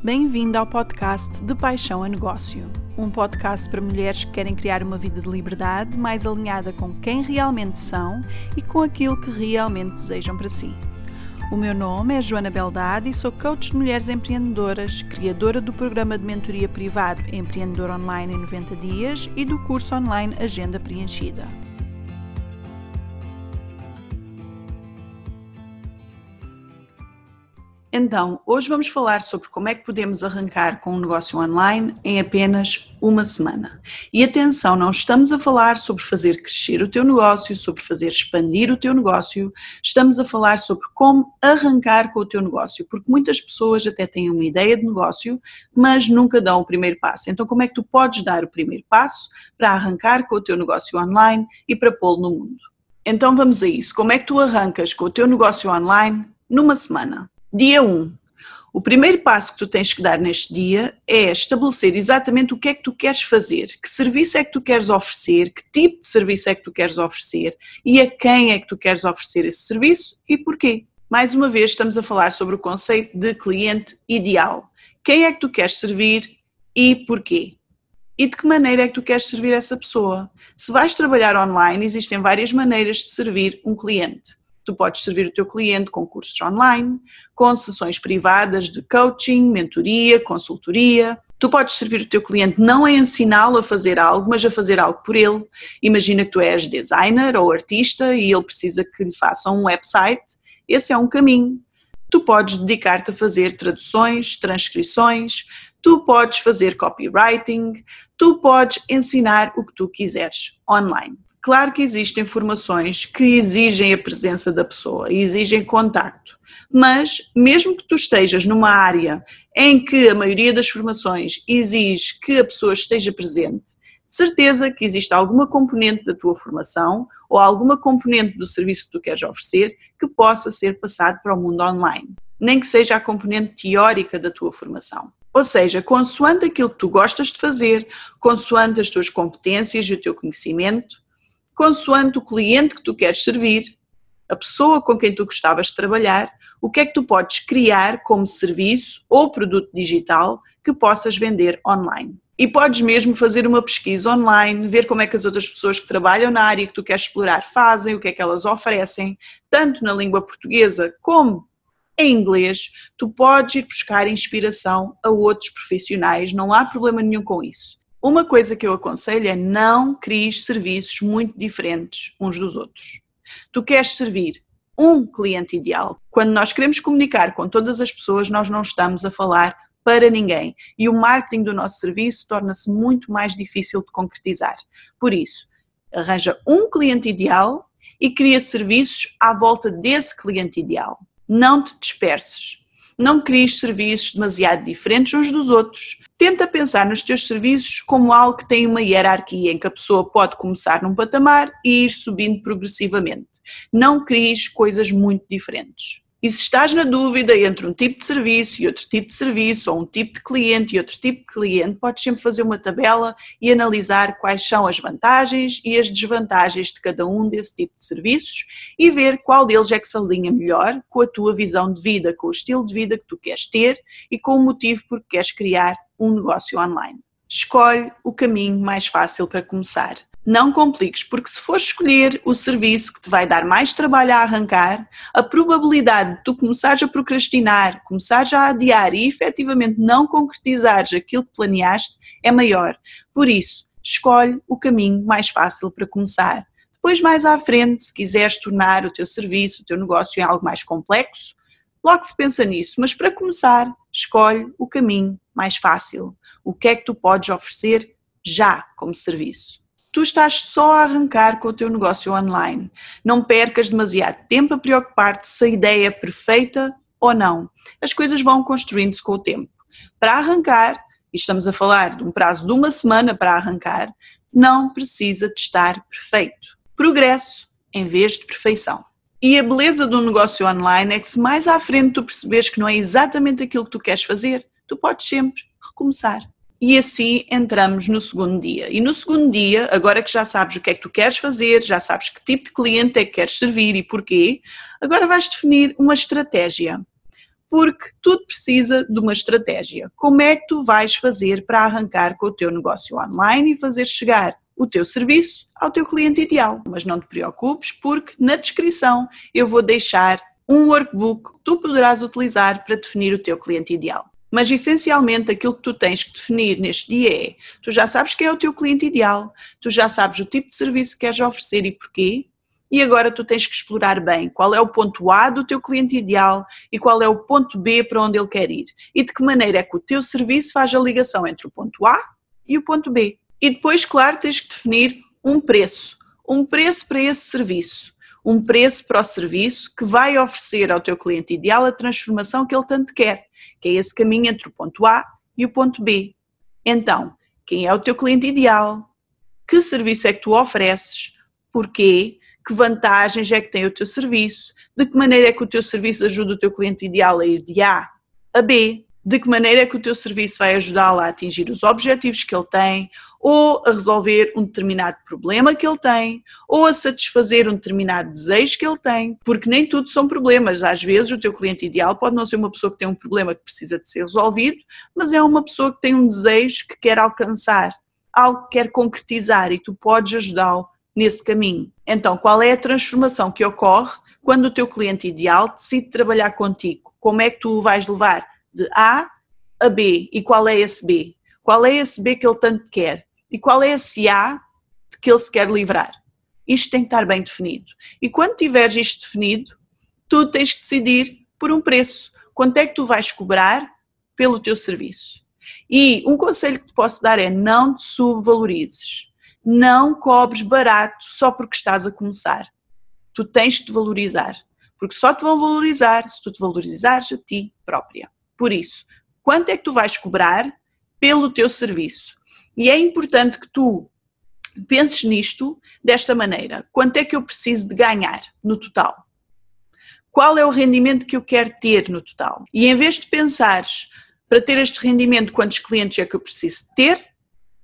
Bem-vindo ao podcast De Paixão a Negócio, um podcast para mulheres que querem criar uma vida de liberdade mais alinhada com quem realmente são e com aquilo que realmente desejam para si. O meu nome é Joana Beldade e sou coach de mulheres empreendedoras, criadora do programa de mentoria privado Empreendedor Online em 90 Dias e do curso online Agenda Preenchida. Então, hoje vamos falar sobre como é que podemos arrancar com um negócio online em apenas uma semana. E atenção, não estamos a falar sobre fazer crescer o teu negócio, sobre fazer expandir o teu negócio, estamos a falar sobre como arrancar com o teu negócio, porque muitas pessoas até têm uma ideia de negócio, mas nunca dão o primeiro passo. Então, como é que tu podes dar o primeiro passo para arrancar com o teu negócio online e para pô-lo no mundo? Então, vamos a isso. Como é que tu arrancas com o teu negócio online numa semana? Dia 1. O primeiro passo que tu tens que dar neste dia é estabelecer exatamente o que é que tu queres fazer, que serviço é que tu queres oferecer, que tipo de serviço é que tu queres oferecer e a quem é que tu queres oferecer esse serviço e porquê. Mais uma vez, estamos a falar sobre o conceito de cliente ideal. Quem é que tu queres servir e porquê? E de que maneira é que tu queres servir essa pessoa? Se vais trabalhar online, existem várias maneiras de servir um cliente. Tu podes servir o teu cliente com cursos online, com sessões privadas de coaching, mentoria, consultoria. Tu podes servir o teu cliente não a ensiná-lo a fazer algo, mas a fazer algo por ele. Imagina que tu és designer ou artista e ele precisa que lhe façam um website. Esse é um caminho. Tu podes dedicar-te a fazer traduções, transcrições, tu podes fazer copywriting, tu podes ensinar o que tu quiseres online. Claro que existem formações que exigem a presença da pessoa, exigem contacto, mas mesmo que tu estejas numa área em que a maioria das formações exige que a pessoa esteja presente, certeza que existe alguma componente da tua formação ou alguma componente do serviço que tu queres oferecer que possa ser passado para o mundo online, nem que seja a componente teórica da tua formação. Ou seja, consoante aquilo que tu gostas de fazer, consoante as tuas competências e o teu conhecimento, consoante o cliente que tu queres servir, a pessoa com quem tu gostavas de trabalhar, o que é que tu podes criar como serviço ou produto digital que possas vender online. E podes mesmo fazer uma pesquisa online, ver como é que as outras pessoas que trabalham na área que tu queres explorar fazem, o que é que elas oferecem, tanto na língua portuguesa como em inglês. Tu podes ir buscar inspiração a outros profissionais, não há problema nenhum com isso. Uma coisa que eu aconselho é não cries serviços muito diferentes uns dos outros. Tu queres servir um cliente ideal. Quando nós queremos comunicar com todas as pessoas, nós não estamos a falar para ninguém. E o marketing do nosso serviço torna-se muito mais difícil de concretizar. Por isso, arranja um cliente ideal e cria serviços à volta desse cliente ideal. Não te disperses. Não cries serviços demasiado diferentes uns dos outros. Tenta pensar nos teus serviços como algo que tem uma hierarquia em que a pessoa pode começar num patamar e ir subindo progressivamente. Não cries coisas muito diferentes. E se estás na dúvida entre um tipo de serviço e outro tipo de serviço, ou um tipo de cliente e outro tipo de cliente, podes sempre fazer uma tabela e analisar quais são as vantagens e as desvantagens de cada um desse tipo de serviços e ver qual deles é que se alinha melhor com a tua visão de vida, com o estilo de vida que tu queres ter e com o motivo por que queres criar um negócio online. Escolhe o caminho mais fácil para começar não compliques, porque se fores escolher o serviço que te vai dar mais trabalho a arrancar, a probabilidade de tu começares a procrastinar, começares a adiar e efetivamente não concretizares aquilo que planeaste é maior. Por isso, escolhe o caminho mais fácil para começar. Depois, mais à frente, se quiseres tornar o teu serviço, o teu negócio em algo mais complexo, logo se pensa nisso. Mas para começar, escolhe o caminho mais fácil. O que é que tu podes oferecer já como serviço? Tu estás só a arrancar com o teu negócio online. Não percas demasiado tempo a preocupar-te se a ideia é perfeita ou não. As coisas vão construindo-se com o tempo. Para arrancar, e estamos a falar de um prazo de uma semana para arrancar, não precisa de estar perfeito. Progresso em vez de perfeição. E a beleza do negócio online é que se mais à frente tu perceberes que não é exatamente aquilo que tu queres fazer, tu podes sempre recomeçar. E assim entramos no segundo dia. E no segundo dia, agora que já sabes o que é que tu queres fazer, já sabes que tipo de cliente é que queres servir e porquê, agora vais definir uma estratégia. porque tudo precisa de uma estratégia. Como é que tu vais fazer para arrancar com o teu negócio online e fazer chegar o teu serviço ao teu cliente ideal? Mas não te preocupes, porque na descrição eu vou deixar um workbook que tu poderás utilizar para definir o teu cliente ideal. Mas essencialmente aquilo que tu tens que definir neste dia é: tu já sabes quem é o teu cliente ideal, tu já sabes o tipo de serviço que queres oferecer e porquê, e agora tu tens que explorar bem qual é o ponto A do teu cliente ideal e qual é o ponto B para onde ele quer ir. E de que maneira é que o teu serviço faz a ligação entre o ponto A e o ponto B. E depois, claro, tens que definir um preço. Um preço para esse serviço. Um preço para o serviço que vai oferecer ao teu cliente ideal a transformação que ele tanto quer, que é esse caminho entre o ponto A e o ponto B. Então, quem é o teu cliente ideal? Que serviço é que tu ofereces? Porquê? que vantagens é que tem o teu serviço, de que maneira é que o teu serviço ajuda o teu cliente ideal a ir de A a B, de que maneira é que o teu serviço vai ajudá-lo a atingir os objetivos que ele tem, ou a resolver um determinado problema que ele tem, ou a satisfazer um determinado desejo que ele tem, porque nem tudo são problemas. Às vezes o teu cliente ideal pode não ser uma pessoa que tem um problema que precisa de ser resolvido, mas é uma pessoa que tem um desejo que quer alcançar, algo que quer concretizar e tu podes ajudá-lo nesse caminho. Então, qual é a transformação que ocorre quando o teu cliente ideal decide trabalhar contigo? Como é que tu o vais levar de A a B? E qual é esse B? Qual é esse B que ele tanto quer? E qual é esse A de que ele se quer livrar? Isto tem que estar bem definido. E quando tiveres isto definido, tu tens que decidir por um preço. Quanto é que tu vais cobrar pelo teu serviço? E um conselho que te posso dar é não te subvalorizes não cobres barato só porque estás a começar. Tu tens de te valorizar, porque só te vão valorizar se tu te valorizares a ti própria. Por isso, quanto é que tu vais cobrar pelo teu serviço? E é importante que tu penses nisto desta maneira: quanto é que eu preciso de ganhar no total? Qual é o rendimento que eu quero ter no total? E em vez de pensares para ter este rendimento, quantos clientes é que eu preciso ter,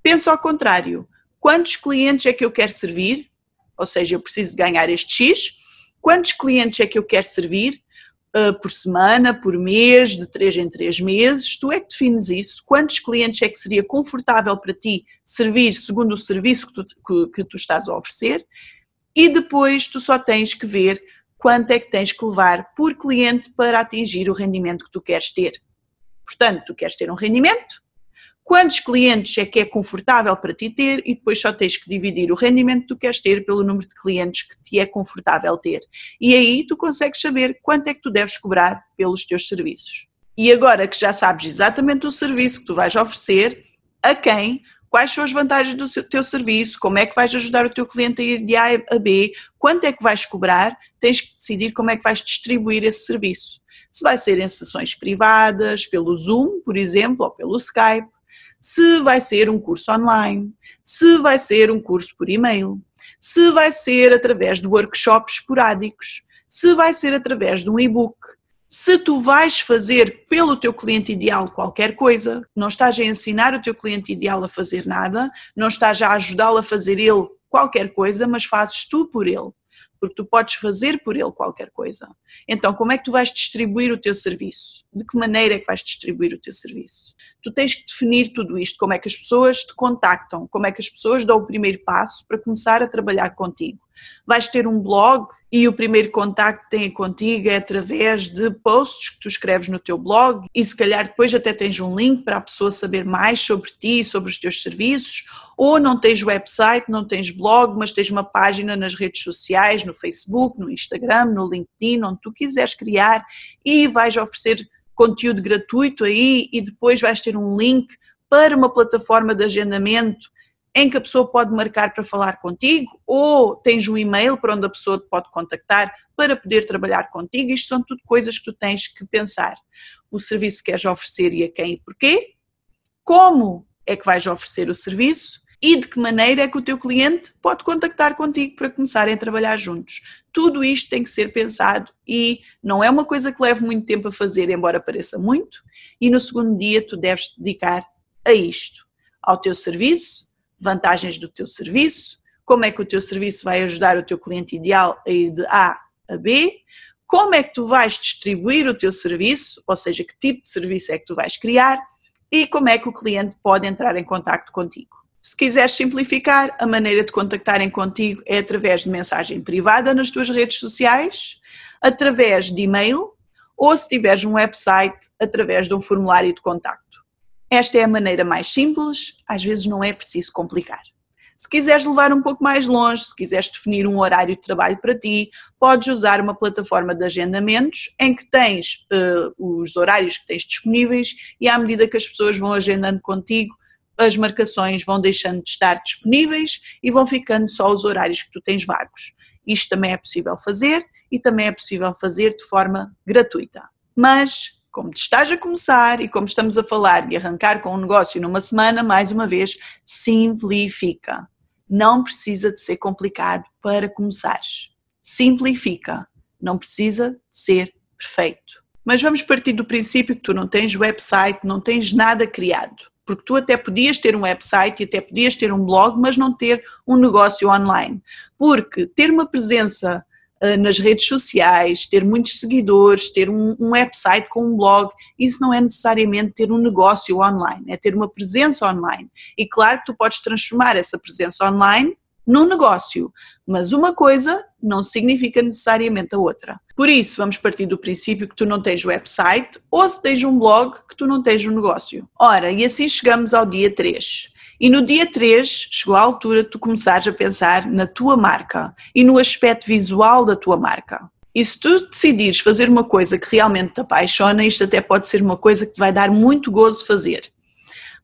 pensa ao contrário quantos clientes é que eu quero servir, ou seja, eu preciso ganhar este X, quantos clientes é que eu quero servir por semana, por mês, de 3 em 3 meses, tu é que defines isso, quantos clientes é que seria confortável para ti servir segundo o serviço que tu, que, que tu estás a oferecer, e depois tu só tens que ver quanto é que tens que levar por cliente para atingir o rendimento que tu queres ter. Portanto, tu queres ter um rendimento, quantos clientes é que é confortável para ti ter e depois só tens que dividir o rendimento que tu queres ter pelo número de clientes que te é confortável ter. E aí tu consegues saber quanto é que tu deves cobrar pelos teus serviços. E agora que já sabes exatamente o serviço que tu vais oferecer, a quem, quais são as vantagens do teu serviço, como é que vais ajudar o teu cliente a ir de A a B, quanto é que vais cobrar, tens que decidir como é que vais distribuir esse serviço. Se vai ser em sessões privadas, pelo Zoom, por exemplo, ou pelo Skype, se vai ser um curso online, se vai ser um curso por e-mail, se vai ser através de workshops esporádicos, se vai ser através de um e-book. Se tu vais fazer pelo teu cliente ideal qualquer coisa, não estás a ensinar o teu cliente ideal a fazer nada, não estás a ajudá-lo a fazer ele qualquer coisa, mas fazes tu por ele porque tu podes fazer por ele qualquer coisa. Então, como é que tu vais distribuir o teu serviço? De que maneira é que vais distribuir o teu serviço? Tu tens que definir tudo isto, como é que as pessoas te contactam, como é que as pessoas dão o primeiro passo para começar a trabalhar contigo. Vais ter um blog e o primeiro contacto que tem contigo é através de posts que tu escreves no teu blog e se calhar depois até tens um link para a pessoa saber mais sobre ti, sobre os teus serviços, ou não tens website, não tens blog, mas tens uma página nas redes sociais, no Facebook, no Instagram, no LinkedIn, onde tu quiseres criar e vais oferecer conteúdo gratuito aí e depois vais ter um link para uma plataforma de agendamento em que a pessoa pode marcar para falar contigo, ou tens um e-mail para onde a pessoa te pode contactar para poder trabalhar contigo. Isto são tudo coisas que tu tens que pensar. O serviço que queres oferecer e a quem e porquê, como é que vais oferecer o serviço e de que maneira é que o teu cliente pode contactar contigo para começarem a trabalhar juntos. Tudo isto tem que ser pensado e não é uma coisa que leve muito tempo a fazer, embora pareça muito, e no segundo dia tu deves te dedicar a isto, ao teu serviço, vantagens do teu serviço, como é que o teu serviço vai ajudar o teu cliente ideal a ir de A a B, como é que tu vais distribuir o teu serviço, ou seja, que tipo de serviço é que tu vais criar e como é que o cliente pode entrar em contato contigo. Se quiseres simplificar, a maneira de contactarem contigo é através de mensagem privada nas tuas redes sociais, através de e-mail ou se tiveres um website, através de um formulário de contacto. Esta é a maneira mais simples, às vezes não é preciso complicar. Se quiseres levar um pouco mais longe, se quiseres definir um horário de trabalho para ti, podes usar uma plataforma de agendamentos em que tens uh, os horários que tens disponíveis e à medida que as pessoas vão agendando contigo, as marcações vão deixando de estar disponíveis e vão ficando só os horários que tu tens vagos. Isto também é possível fazer e também é possível fazer de forma gratuita. Mas como estás a começar e como estamos a falar de arrancar com um negócio numa semana, mais uma vez, simplifica. Não precisa de ser complicado para começares. Simplifica. Não precisa de ser perfeito. Mas vamos partir do princípio que tu não tens website, não tens nada criado. Porque tu até podias ter um website e até podias ter um blog, mas não ter um negócio online. Porque ter uma presença eh, nas redes sociais, ter muitos seguidores, ter um, um, website com um blog, isso não é necessariamente ter um negócio online, é ter uma presença online. E claro que tu podes transformar essa presença online num negócio, mas uma coisa não significa necessariamente a outra. Por isso, vamos partir do princípio que tu não tens website ou se tens um blog que tu não tens um negócio. Ora, e assim chegamos ao dia 3. E no dia 3 chegou a altura de tu começares a pensar na tua marca e no aspecto visual da tua marca. E se tu decidires fazer uma coisa que realmente te apaixona, isto até pode ser uma coisa que te vai dar muito gozo fazer.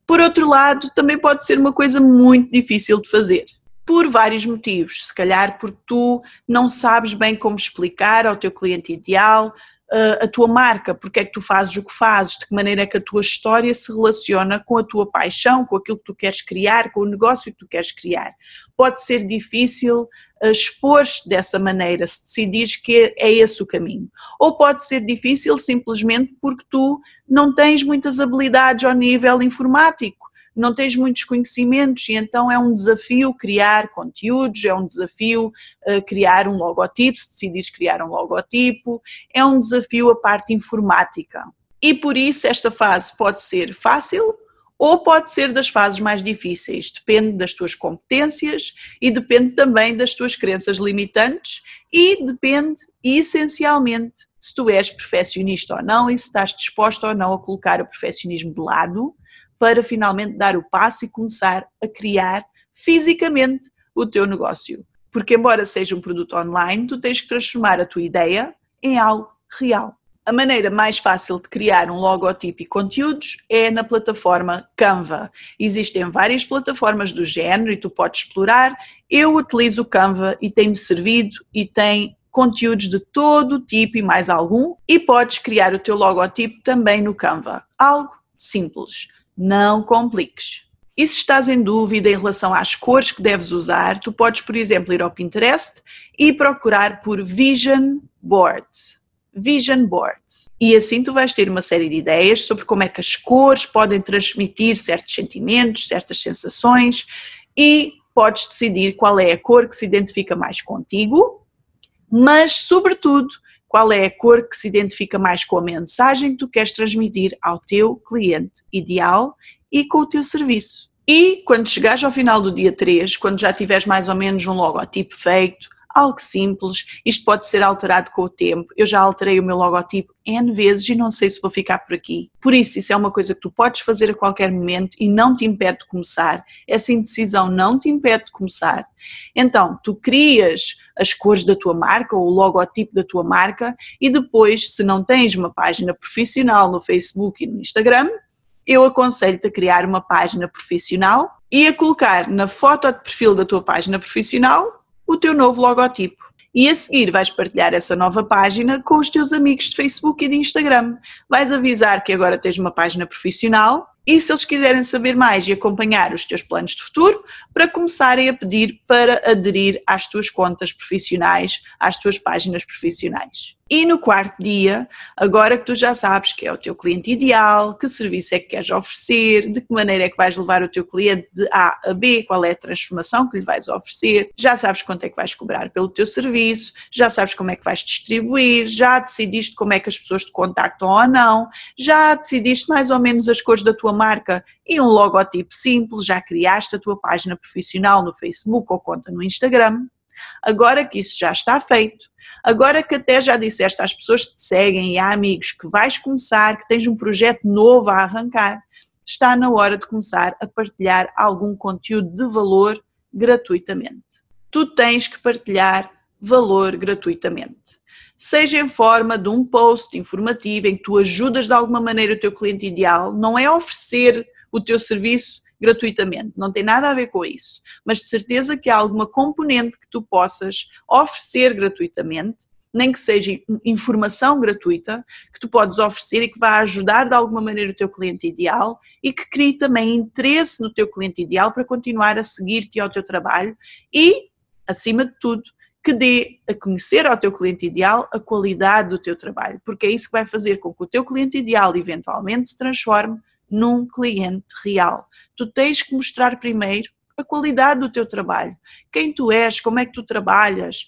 Por outro lado, também pode ser uma coisa muito difícil de fazer. Por vários motivos. Se calhar porque tu não sabes bem como explicar ao teu cliente ideal, a tua marca, porque é que tu fazes o que fazes, de que maneira é que a tua história se relaciona com a tua paixão, com aquilo que tu queres criar, com o negócio que tu queres criar. Pode ser difícil uh, expor-te dessa maneira, se decidires que é esse o caminho. Ou pode ser difícil simplesmente porque tu não tens muitas habilidades ao nível informático não tens muitos conhecimentos e então é um desafio criar conteúdos, é um desafio uh, criar um logotipo, se decidires criar um logotipo, é um desafio a parte informática. E por isso esta fase pode ser fácil ou pode ser das fases mais difíceis, depende das tuas competências e depende também das tuas crenças limitantes e depende essencialmente se tu és perfeccionista ou não e se estás disposto ou não a colocar o perfeccionismo de lado para finalmente dar o passo e começar a criar fisicamente o teu negócio. Porque, embora seja um produto online, tu tens que transformar a tua ideia em algo real. A maneira mais fácil de criar um logotipo e conteúdos é na plataforma Canva. Existem várias plataformas do género e tu podes explorar. Eu utilizo o Canva e tem-me servido e tem conteúdos de todo tipo e mais algum. E podes criar o teu logotipo também no Canva. Algo simples não compliques. E se estás em dúvida em relação às cores que deves usar, tu podes, por exemplo, ir ao Pinterest e procurar por Vision Boards. Vision Boards. E assim tu vais ter uma série de ideias sobre como é que as cores podem transmitir certos sentimentos, certas sensações e podes decidir qual é a cor que se identifica mais contigo, mas, sobretudo, qual é a cor que se identifica mais com a mensagem que tu queres transmitir ao teu cliente ideal e com o teu serviço. E quando chegares ao final do dia 3, quando já tiveres mais ou menos um logotipo feito, algo simples, isto pode ser alterado com o tempo. Eu já alterei o meu logotipo N vezes e não sei se vou ficar por aqui. Por isso, isso é uma coisa que tu podes fazer a qualquer momento e não te impede de começar. Essa indecisão não te impede de começar. Então, tu crias as cores da tua marca ou o logotipo da tua marca e depois, se não tens uma página profissional no Facebook e no Instagram, eu aconselho-te a criar uma página profissional e a colocar na foto de perfil da tua página profissional o teu novo logotipo. E a seguir vais partilhar essa nova página com os teus amigos de Facebook e de Instagram. Vais avisar que agora tens uma página profissional e se eles quiserem saber mais e acompanhar os teus planos de futuro, para começarem a pedir para aderir às tuas contas profissionais, às tuas páginas profissionais. E no quarto dia, agora que tu já sabes que é o teu cliente ideal, que serviço é que queres oferecer, de que maneira é que vais levar o teu cliente de A a B, qual é a transformação que lhe vais oferecer, já sabes quanto é que vais cobrar pelo teu serviço, já sabes como é que vais distribuir, já decidiste como é que as pessoas te contactam ou não, já decidiste mais ou menos as cores da tua marca e um logotipo simples, já criaste a tua página profissional no Facebook ou conta no Instagram. Agora que isso já está feito, Agora que até já disseste às pessoas que te seguem e a amigos que vais começar, que tens um projeto novo a arrancar, está na hora de começar a partilhar algum conteúdo de valor gratuitamente. Tu tens que partilhar valor gratuitamente. Seja em forma de um post informativo em que tu ajudas de alguma maneira o teu cliente ideal, não é oferecer o teu serviço gratuitamente, não tem nada a ver com isso, mas de certeza que há alguma componente que tu possas oferecer gratuitamente, nem que seja informação gratuita, que tu podes oferecer e que vai ajudar de alguma maneira o teu cliente ideal e que crie também interesse no teu cliente ideal para continuar a seguir-te ao teu trabalho e, acima de tudo, que dê a conhecer ao teu cliente ideal a qualidade do teu trabalho, porque é isso que vai fazer com que o teu cliente ideal eventualmente se transforme num cliente real. Tu tens que mostrar primeiro a qualidade do teu trabalho, quem tu és, como é que tu trabalhas,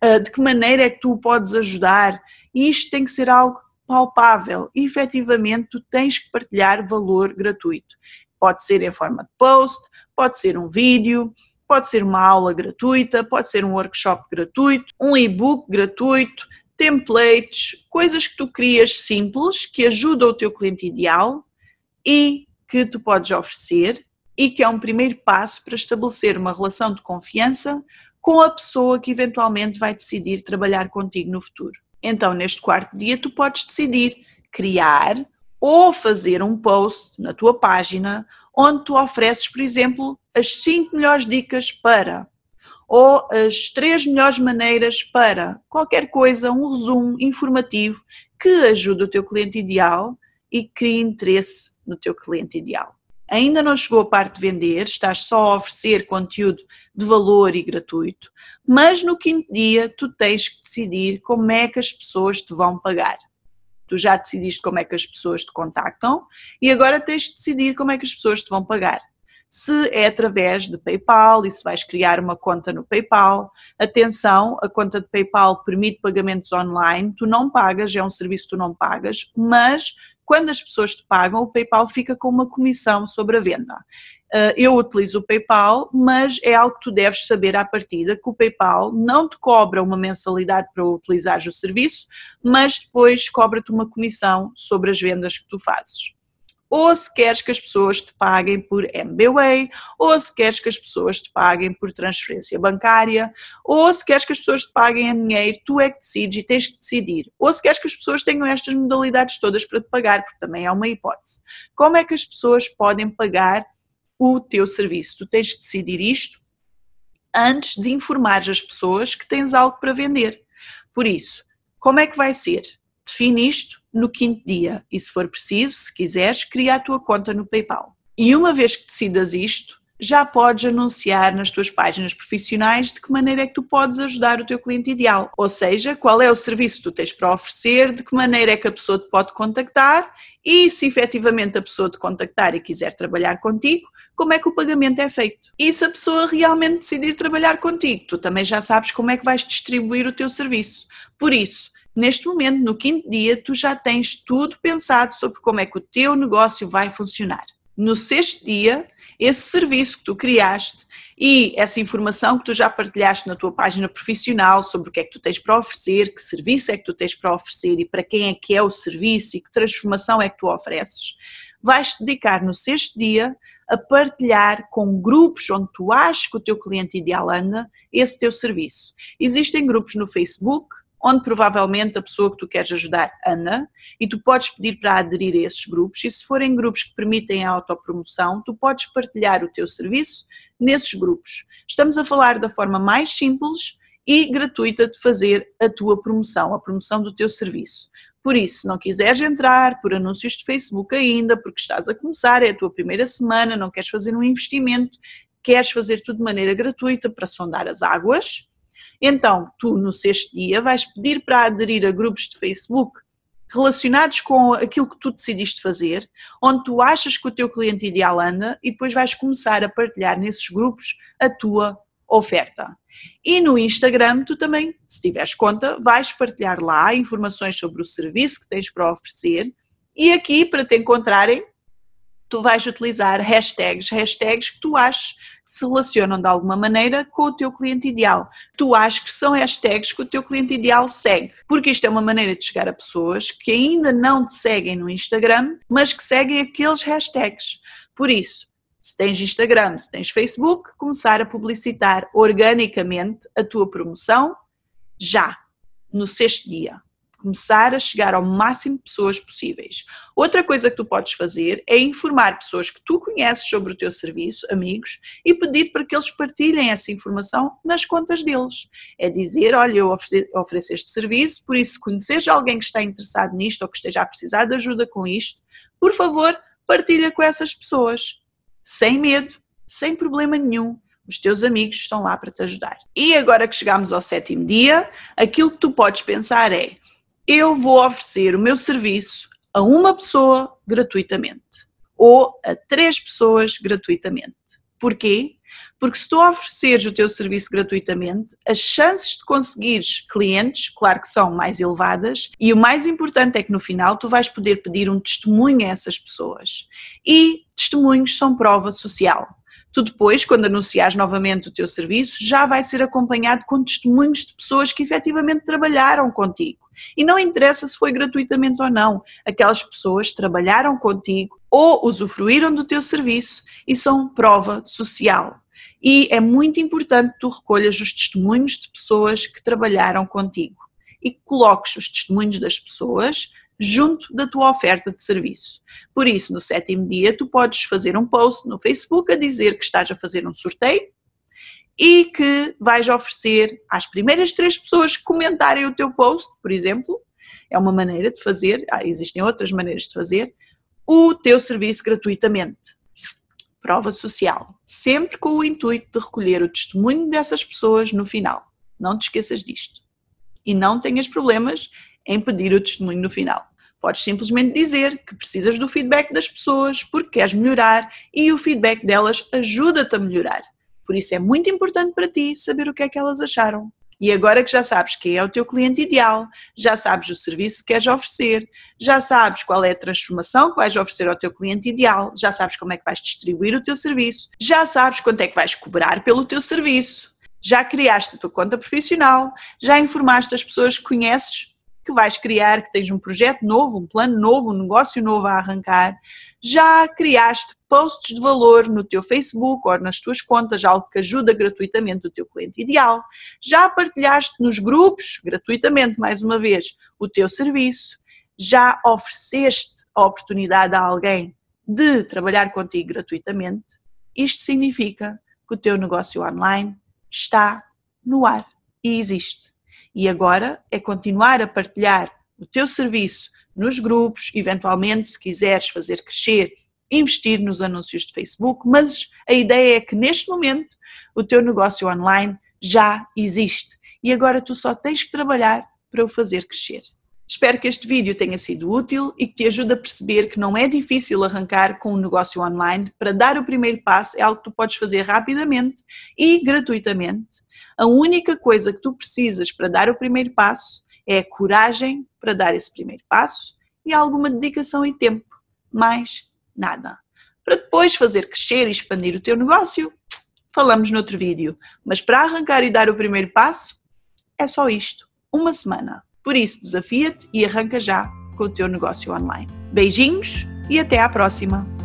ah, de que maneira é que tu podes ajudar. E isto tem que ser algo palpável e efetivamente tu tens que partilhar valor gratuito. Pode ser em forma de post, pode ser um vídeo, pode ser uma aula gratuita, pode ser um workshop gratuito, um e-book gratuito, templates, coisas que tu crias simples que ajudam o teu cliente ideal e que tu podes oferecer e que é um primeiro passo para estabelecer uma relação de confiança com a pessoa que eventualmente vai decidir trabalhar contigo no futuro. Então, neste quarto dia, tu podes decidir criar ou fazer um post na tua página onde tu ofereces, por exemplo, as 5 melhores dicas para ou as três melhores maneiras para qualquer coisa, um resumo informativo que ajude o teu cliente ideal e crie interesse no teu cliente ideal. Ainda não chegou a parte de vender, estás só a oferecer conteúdo de valor e gratuito, mas no quinto dia tu tens que decidir como é que as pessoas te vão pagar. Tu já decidiste como é que as pessoas te contactam e agora tens de decidir como é que as pessoas te vão pagar. Se é através de PayPal e se vais criar uma conta no PayPal, atenção, a conta de PayPal permite pagamentos online, tu não pagas, é um serviço que tu não pagas, mas quando as pessoas te pagam, o PayPal fica com uma comissão sobre a venda. Ah, eu utilizo o PayPal, mas é algo que tu deves saber à partida, que o PayPal não te cobra uma mensalidade para utilizar o serviço, mas depois cobra-te uma comissão sobre as vendas que tu fazes ou se queres que as pessoas te paguem por MBWay, ou se queres que as pessoas te paguem por transferência bancária, ou se queres que as pessoas te paguem em dinheiro, tu é que decides e tens que decidir. Ou se queres que as pessoas tenham estas modalidades todas para te pagar, porque também é uma hipótese. Como é que as pessoas podem pagar o teu serviço? Tu tens que decidir isto antes de informar as pessoas que tens algo para vender. Por isso, como é que vai ser? Define isto no quinto dia e, se for preciso, se quiseres, cria a tua conta no PayPal. E uma vez que decidas isto, já podes anunciar nas tuas páginas profissionais de que maneira é que tu podes ajudar o teu cliente ideal. Ou seja, qual é o serviço que tu tens para oferecer, de que maneira é que a pessoa te pode contactar e se efetivamente a pessoa te contactar e quiser trabalhar contigo, como é que o pagamento é feito. E se a pessoa realmente decidir trabalhar contigo, tu também já sabes como é que vais distribuir o teu serviço. Por isso, Neste momento, no quinto dia, tu já tens tudo pensado sobre como é que o teu negócio vai funcionar. No sexto dia, esse serviço que tu criaste e essa informação que tu já partilhaste na tua página profissional sobre o que é que tu tens para oferecer, que serviço é que tu tens para oferecer e para quem é que é o serviço e que transformação é que tu ofereces, vais-te dedicar no sexto dia a partilhar com grupos onde tu achas que o teu cliente ideal anda esse teu serviço. Existem grupos no Facebook, onde provavelmente a pessoa que tu queres ajudar anda, e tu podes pedir para aderir a esses grupos, e se forem grupos que permitem a autopromoção, tu podes partilhar o teu serviço nesses grupos. Estamos a falar da forma mais simples e gratuita de fazer a tua promoção, a promoção do teu serviço. Por isso, se não quiseres entrar por anúncios de Facebook ainda, porque estás a começar, é a tua primeira semana, não queres fazer um investimento, queres fazer tudo de maneira gratuita para sondar as águas, Então, tu no sexto dia vais pedir para aderir a grupos de Facebook relacionados com aquilo que tu decidiste fazer, onde tu achas que o teu cliente ideal anda e depois vais começar a partilhar nesses grupos a tua oferta. E no Instagram, tu também, se tiveres conta, vais partilhar lá informações sobre o serviço que tens para oferecer e aqui, para te encontrarem, tu vais utilizar hashtags, hashtags que tu achas que se relacionam de alguma maneira com o teu cliente ideal. Tu achas que são hashtags que o teu cliente ideal segue, porque isto é uma maneira de chegar a pessoas que ainda não te seguem no Instagram, mas que seguem aqueles hashtags. Por isso, se tens Instagram, se tens Facebook, começar a publicitar organicamente a tua promoção já, no sexto dia começar a chegar ao máximo de pessoas possíveis. Outra coisa que tu podes fazer é informar pessoas que tu conheces sobre o teu serviço, amigos, e pedir para que eles partilhem essa informação nas contas deles. É dizer, olha, eu ofereço este serviço, por isso se conheceres alguém que está interessado nisto ou que esteja a precisar de ajuda com isto, por favor, partilha com essas pessoas. Sem medo, sem problema nenhum os teus amigos estão lá para te ajudar. E agora que chegamos ao sétimo dia, aquilo que tu podes pensar é: eu vou oferecer o meu serviço a uma pessoa gratuitamente ou a três pessoas gratuitamente. Porquê? Porque se tu ofereceres o teu serviço gratuitamente, as chances de conseguires clientes, claro que são mais elevadas, e o mais importante é que no final tu vais poder pedir um testemunho a essas pessoas. E testemunhos são prova social. Tu depois, quando anunciares novamente o teu serviço, já vai ser acompanhado com testemunhos de pessoas que efetivamente trabalharam contigo. E não interessa se foi gratuitamente ou não, aquelas pessoas trabalharam contigo ou usufruíram do teu serviço e são prova social. E é muito importante que tu recolhas os testemunhos de pessoas que trabalharam contigo e coloques os testemunhos das pessoas junto da tua oferta de serviço. Por isso, no sétimo dia, tu podes fazer um post no Facebook a dizer que estás a fazer um sorteio e que vais oferecer às primeiras três pessoas que comentarem o teu post, por exemplo, é uma maneira de fazer, ah, existem outras maneiras de fazer, o teu serviço gratuitamente. Prova social. Sempre com o intuito de recolher o testemunho dessas pessoas no final. Não te esqueças disto. E não tenhas problemas em pedir o testemunho no final. Podes simplesmente dizer que precisas do feedback das pessoas porque queres melhorar e o feedback delas ajuda-te a melhorar. Por isso é muito importante para ti saber o que é que elas acharam. E agora que já sabes quem é o teu cliente ideal, já sabes o serviço que queres oferecer, já sabes qual é a transformação que vais oferecer ao teu cliente ideal, já sabes como é que vais distribuir o teu serviço, já sabes quanto é que vais cobrar pelo teu serviço, já criaste a tua conta profissional, já informaste as pessoas que conheces que vais criar, que tens um projeto novo, um plano novo, um negócio novo a arrancar, já criaste posts de valor no teu Facebook ou nas tuas contas, algo que ajuda gratuitamente o teu cliente ideal, já partilhaste nos grupos, gratuitamente, mais uma vez, o teu serviço, já ofereceste a oportunidade a alguém de trabalhar contigo gratuitamente, isto significa que o teu negócio online está no ar e existe. E agora é continuar a partilhar o teu serviço nos grupos, eventualmente, se quiseres fazer crescer, investir nos anúncios de Facebook, mas a ideia é que neste momento o teu negócio online já existe e agora tu só tens que trabalhar para o fazer crescer. Espero que este vídeo tenha sido útil e que te ajude a perceber que não é difícil arrancar com um negócio online. Para dar o primeiro passo é algo que tu podes fazer rapidamente e gratuitamente a única coisa que tu precisas para dar o primeiro passo é coragem para dar esse primeiro passo e alguma dedicação e tempo. Mais nada. Para depois fazer crescer e expandir o teu negócio, falamos noutro vídeo. Mas para arrancar e dar o primeiro passo, é só isto. Uma semana. Por isso, desafia-te e arranca já com o teu negócio online. Beijinhos e até à próxima!